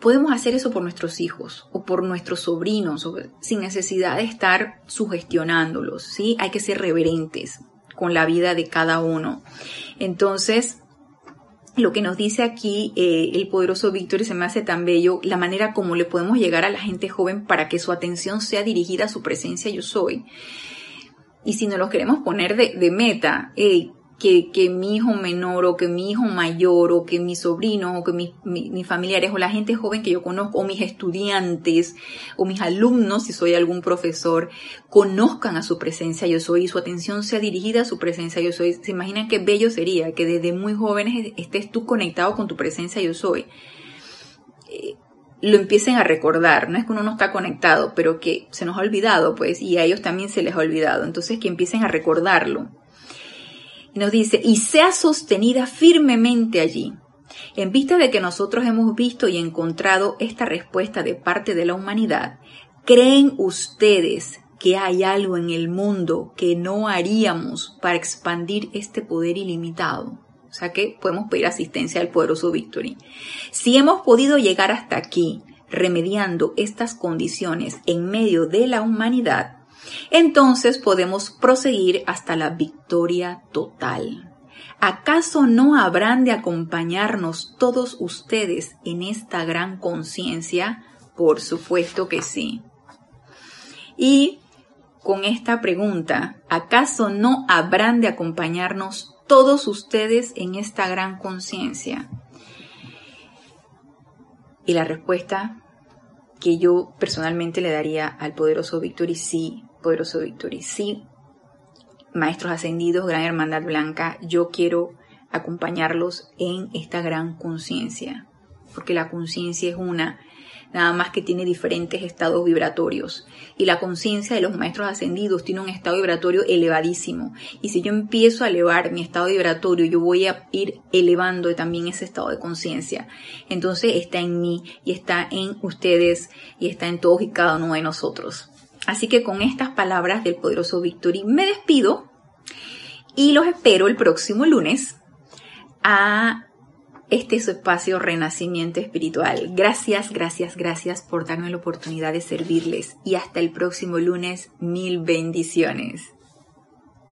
Podemos hacer eso por nuestros hijos o por nuestros sobrinos sin necesidad de estar sugestionándolos, ¿sí? Hay que ser reverentes con la vida de cada uno. Entonces, lo que nos dice aquí eh, el poderoso Víctor y se me hace tan bello la manera como le podemos llegar a la gente joven para que su atención sea dirigida a su presencia yo soy. Y si nos lo queremos poner de, de meta, que, mi hijo menor o que mi hijo mayor o que mi sobrino o que mis familiares o la gente joven que yo conozco o mis estudiantes o mis alumnos, si soy algún profesor, conozcan a su presencia yo soy y su atención sea dirigida a su presencia yo soy. ¿Se imaginan qué bello sería que desde muy jóvenes estés tú conectado con tu presencia yo soy? Eh, lo empiecen a recordar. No es que uno no está conectado, pero que se nos ha olvidado, pues, y a ellos también se les ha olvidado. Entonces, que empiecen a recordarlo. Y nos dice, y sea sostenida firmemente allí. En vista de que nosotros hemos visto y encontrado esta respuesta de parte de la humanidad, ¿creen ustedes que hay algo en el mundo que no haríamos para expandir este poder ilimitado? O sea que podemos pedir asistencia al poderoso Victory. Si hemos podido llegar hasta aquí, remediando estas condiciones en medio de la humanidad, entonces podemos proseguir hasta la victoria total. ¿Acaso no habrán de acompañarnos todos ustedes en esta gran conciencia? Por supuesto que sí. Y con esta pregunta, ¿acaso no habrán de acompañarnos todos ustedes en esta gran conciencia? Y la respuesta que yo personalmente le daría al poderoso Victory, sí, poderoso Victory, sí, maestros ascendidos, gran hermandad blanca, yo quiero acompañarlos en esta gran conciencia, porque la conciencia es una nada más que tiene diferentes estados vibratorios. Y la conciencia de los maestros ascendidos tiene un estado vibratorio elevadísimo. Y si yo empiezo a elevar mi estado vibratorio, yo voy a ir elevando también ese estado de conciencia. Entonces está en mí y está en ustedes y está en todos y cada uno de nosotros. Así que con estas palabras del poderoso Victory me despido y los espero el próximo lunes a este es su espacio Renacimiento Espiritual. Gracias, gracias, gracias por darme la oportunidad de servirles y hasta el próximo lunes, mil bendiciones.